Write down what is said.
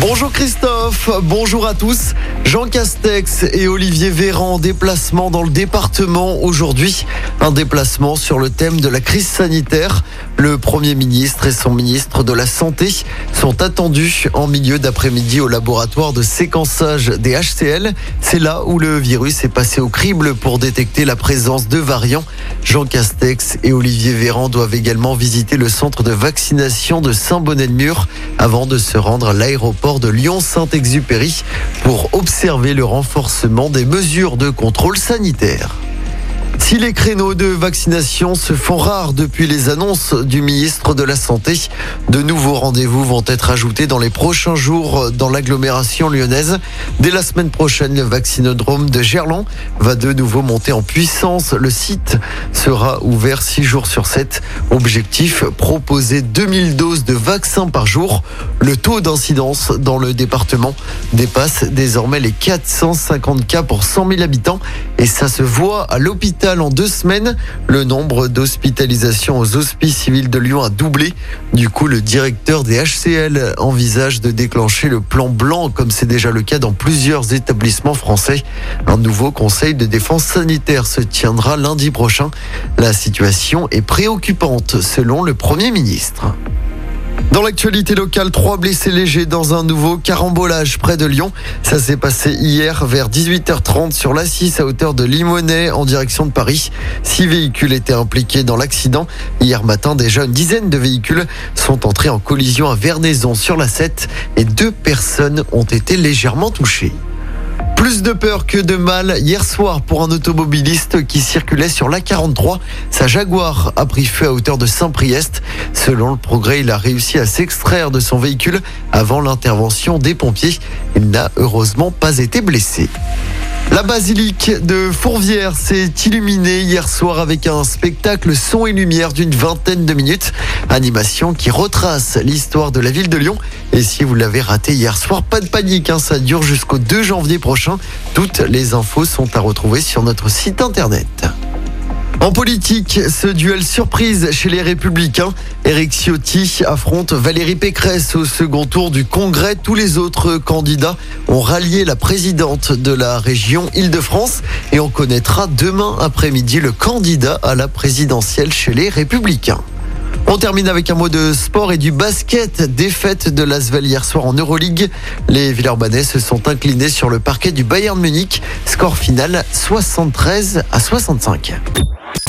Bonjour Christophe, bonjour à tous. Jean Castex et Olivier Véran en déplacement dans le département aujourd'hui. Un déplacement sur le thème de la crise sanitaire. Le Premier ministre et son ministre de la Santé sont attendus en milieu d'après-midi au laboratoire de séquençage des HCL. C'est là où le virus est passé au crible pour détecter la présence de variants. Jean Castex et Olivier Véran doivent également visiter le centre de vaccination de Saint-Bonnet-de-Mur avant de se rendre à l'aéroport de Lyon-Saint-Exupéry pour observer le renforcement des mesures de contrôle sanitaire. Si les créneaux de vaccination se font rares depuis les annonces du ministre de la Santé, de nouveaux rendez-vous vont être ajoutés dans les prochains jours dans l'agglomération lyonnaise. Dès la semaine prochaine, le vaccinodrome de Gerland va de nouveau monter en puissance. Le site sera ouvert 6 jours sur 7. Objectif, proposer 2000 doses de vaccins par jour. Le taux d'incidence dans le département dépasse désormais les 450 cas pour 100 000 habitants et ça se voit à l'hôpital en deux semaines. Le nombre d'hospitalisations aux hospices civils de Lyon a doublé. Du coup, le directeur des HCL envisage de déclencher le plan blanc, comme c'est déjà le cas dans plusieurs établissements français. Un nouveau conseil de défense sanitaire se tiendra lundi prochain. La situation est préoccupante, selon le Premier ministre. Dans l'actualité locale, trois blessés légers dans un nouveau carambolage près de Lyon. Ça s'est passé hier vers 18h30 sur l'A6 à hauteur de Limonest en direction de Paris. Six véhicules étaient impliqués dans l'accident. Hier matin, déjà une dizaine de véhicules sont entrés en collision à Vernaison sur la 7 et deux personnes ont été légèrement touchées. Plus de peur que de mal hier soir pour un automobiliste qui circulait sur l'A43. Sa Jaguar a pris feu à hauteur de Saint-Priest. Selon le progrès, il a réussi à s'extraire de son véhicule avant l'intervention des pompiers. Il n'a heureusement pas été blessé. La basilique de Fourvière s'est illuminée hier soir avec un spectacle son et lumière d'une vingtaine de minutes. Animation qui retrace l'histoire de la ville de Lyon. Et si vous l'avez raté hier soir, pas de panique, hein, ça dure jusqu'au 2 janvier prochain. Toutes les infos sont à retrouver sur notre site internet. En politique, ce duel surprise chez les Républicains. Éric Ciotti affronte Valérie Pécresse au second tour du Congrès. Tous les autres candidats ont rallié la présidente de la région Île-de-France et on connaîtra demain après-midi le candidat à la présidentielle chez les Républicains. On termine avec un mot de sport et du basket. Défaite de l'Asvel hier soir en Euroleague. Les Villeurbanais se sont inclinés sur le parquet du Bayern Munich. Score final 73 à 65.